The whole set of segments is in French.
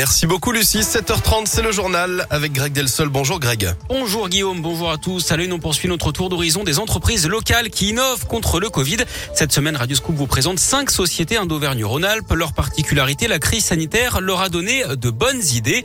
Merci beaucoup Lucie. 7h30, c'est le journal avec Greg Delsol. Bonjour Greg. Bonjour Guillaume, bonjour à tous. Salut, on poursuit notre tour d'horizon des entreprises locales qui innovent contre le Covid. Cette semaine, Radio Scoop vous présente cinq sociétés d'Auvergne-Rhône-Alpes. Leur particularité, la crise sanitaire leur a donné de bonnes idées.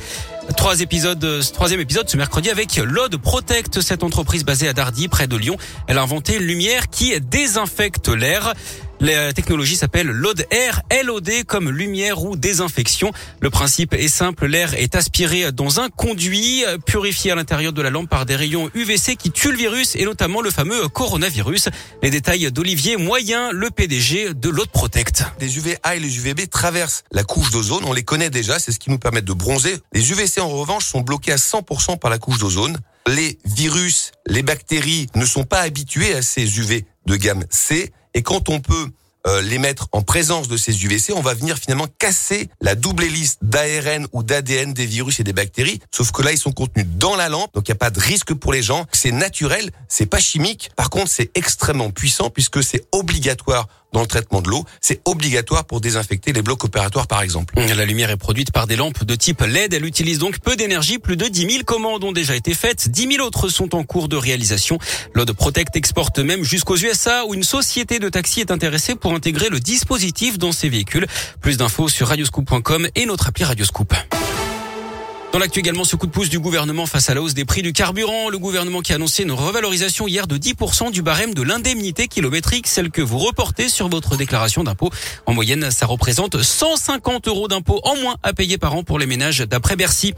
Trois épisodes, troisième épisode ce mercredi avec Lode Protect, cette entreprise basée à Dardy, près de Lyon. Elle a inventé une lumière qui désinfecte l'air. La technologie s'appelle LOD Air, LOD comme lumière ou désinfection. Le principe est simple, l'air est aspiré dans un conduit, purifié à l'intérieur de la lampe par des rayons UVC qui tuent le virus et notamment le fameux coronavirus. Les détails d'Olivier Moyen, le PDG de LOD Protect. Les UVA et les UVB traversent la couche d'ozone, on les connaît déjà, c'est ce qui nous permet de bronzer. Les UVC en revanche sont bloqués à 100% par la couche d'ozone. Les virus, les bactéries ne sont pas habitués à ces UV de gamme C et quand on peut euh, les mettre en présence de ces UVC, on va venir finalement casser la double hélice d'ARN ou d'ADN des virus et des bactéries. Sauf que là, ils sont contenus dans la lampe, donc il n'y a pas de risque pour les gens. C'est naturel, c'est pas chimique. Par contre, c'est extrêmement puissant puisque c'est obligatoire dans le traitement de l'eau. C'est obligatoire pour désinfecter les blocs opératoires, par exemple. La lumière est produite par des lampes de type LED. Elle utilise donc peu d'énergie. Plus de 10 000 commandes ont déjà été faites. 10 000 autres sont en cours de réalisation. L'Ode Protect exporte même jusqu'aux USA où une société de taxi est intéressée pour intégrer le dispositif dans ses véhicules. Plus d'infos sur radioscoop.com et notre appli Radioscoop. Dans l'actu également, ce coup de pouce du gouvernement face à la hausse des prix du carburant. Le gouvernement qui a annoncé une revalorisation hier de 10% du barème de l'indemnité kilométrique, celle que vous reportez sur votre déclaration d'impôt. En moyenne, ça représente 150 euros d'impôt en moins à payer par an pour les ménages d'après Bercy.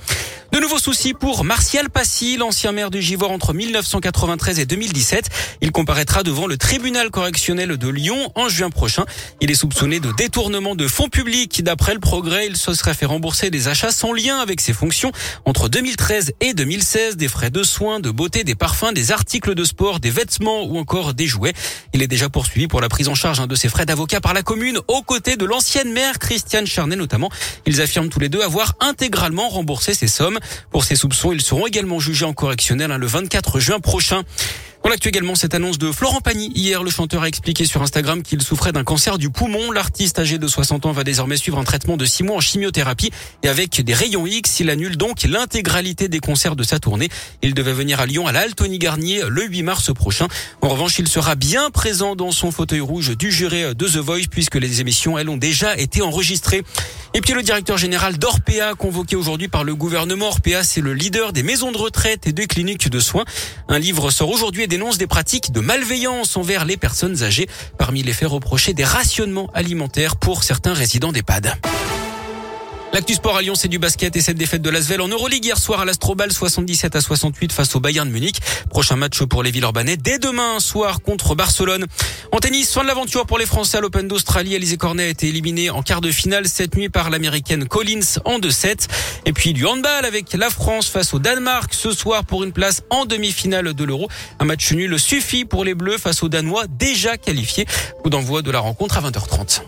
De nouveaux soucis pour Martial Passy, l'ancien maire du Givor entre 1993 et 2017. Il comparaîtra devant le tribunal correctionnel de Lyon en juin prochain. Il est soupçonné de détournement de fonds publics. D'après le progrès, il se serait fait rembourser des achats sans lien avec ses fonctions entre 2013 et 2016, des frais de soins, de beauté, des parfums, des articles de sport, des vêtements ou encore des jouets. Il est déjà poursuivi pour la prise en charge de ses frais d'avocat par la commune, aux côtés de l'ancienne maire Christiane Charnet notamment. Ils affirment tous les deux avoir intégralement remboursé ces sommes. Pour ces soupçons, ils seront également jugés en correctionnel hein, le 24 juin prochain. On l'actu également cette annonce de Florent Pagny. Hier, le chanteur a expliqué sur Instagram qu'il souffrait d'un cancer du poumon. L'artiste âgé de 60 ans va désormais suivre un traitement de 6 mois en chimiothérapie et avec des rayons X. Il annule donc l'intégralité des concerts de sa tournée. Il devait venir à Lyon à la Garnier le 8 mars prochain. En revanche, il sera bien présent dans son fauteuil rouge du juré de The Voice puisque les émissions, elles, ont déjà été enregistrées. Et puis le directeur général d'Orpea, convoqué aujourd'hui par le gouvernement. Orpea, c'est le leader des maisons de retraite et des cliniques de soins. Un livre sort aujourd'hui et dénonce des pratiques de malveillance envers les personnes âgées. Parmi les faits reprochés, des rationnements alimentaires pour certains résidents d'EHPAD. L'actu sport à Lyon, c'est du basket et cette défaite de l'Asvel en Euroleague hier soir à l'Astrobal 77 à 68 face au Bayern de Munich. Prochain match pour les Villeurbanais dès demain soir contre Barcelone. En tennis, fin de l'aventure pour les Français à l'Open d'Australie. Alizé Cornet a été éliminé en quart de finale cette nuit par l'américaine Collins en 2-7. Et puis du handball avec la France face au Danemark ce soir pour une place en demi-finale de l'Euro. Un match nul suffit pour les Bleus face aux Danois déjà qualifiés. Coup d'envoi de la rencontre à 20h30.